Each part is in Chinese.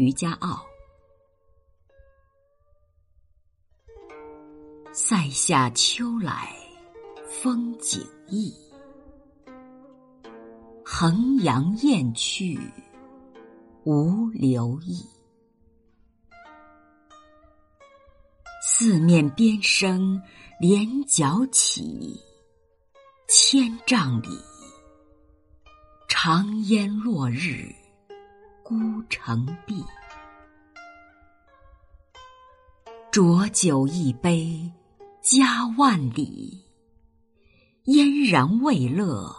渔家傲。塞下秋来风景异，衡阳雁去无留意。四面边声连角起，千嶂里长烟落日孤城闭。浊酒一杯家万里，燕然未勒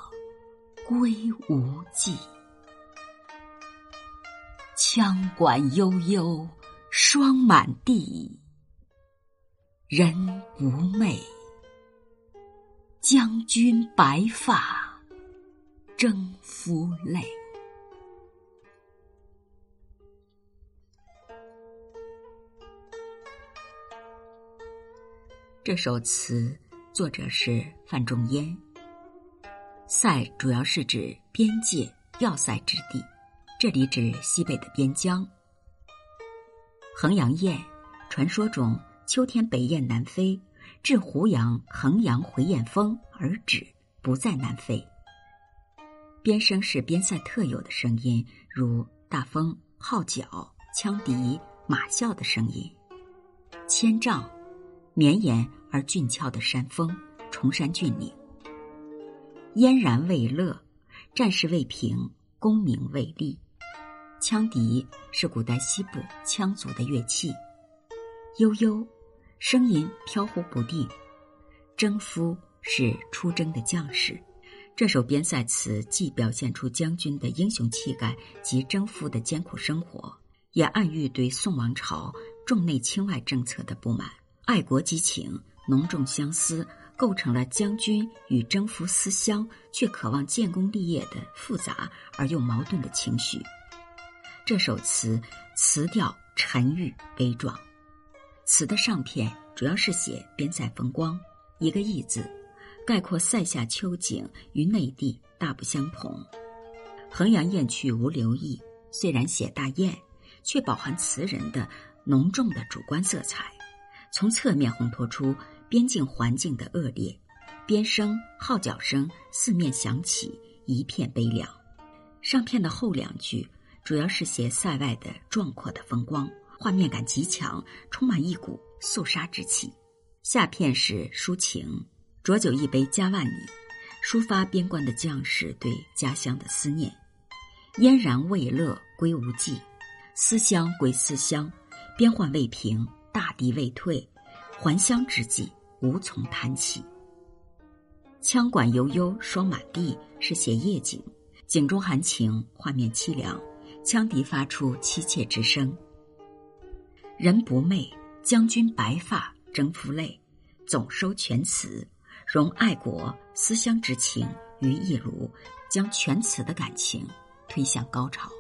归无计。羌管悠悠霜满地。人不寐，将军白发征夫泪。这首词作者是范仲淹。塞主要是指边界要塞之地，这里指西北的边疆。衡阳雁，传说中。秋天北雁南飞，至胡阳、衡阳回雁峰而止，不再南飞。边声是边塞特有的声音，如大风、号角、羌笛、马啸的声音。千丈，绵延而峻峭的山峰，崇山峻岭。燕然未勒，战事未平，功名未立。羌笛是古代西部羌族的乐器。悠悠。声音飘忽不定，征夫是出征的将士。这首边塞词既表现出将军的英雄气概及征夫的艰苦生活，也暗喻对宋王朝重内轻外政策的不满。爱国激情浓重相思，构成了将军与征服思乡却渴望建功立业的复杂而又矛盾的情绪。这首词词调沉郁悲壮。词的上片主要是写边塞风光，一个“意”字，概括塞下秋景与内地大不相同。衡阳雁去无留意，虽然写大雁，却饱含词人的浓重的主观色彩，从侧面烘托出边境环境的恶劣。边声、号角声四面响起，一片悲凉。上片的后两句主要是写塞外的壮阔的风光。画面感极强，充满一股肃杀之气。下片是抒情，浊酒一杯家万里，抒发边关的将士对家乡的思念。燕然未勒归无计，思乡归思乡，边患未平，大敌未退，还乡之际无从谈起。羌管悠悠霜满地是写夜景，景中含情，画面凄凉，羌笛发出凄切之声。人不寐，将军白发征夫泪。总收全词，融爱国思乡之情于一炉，将全词的感情推向高潮。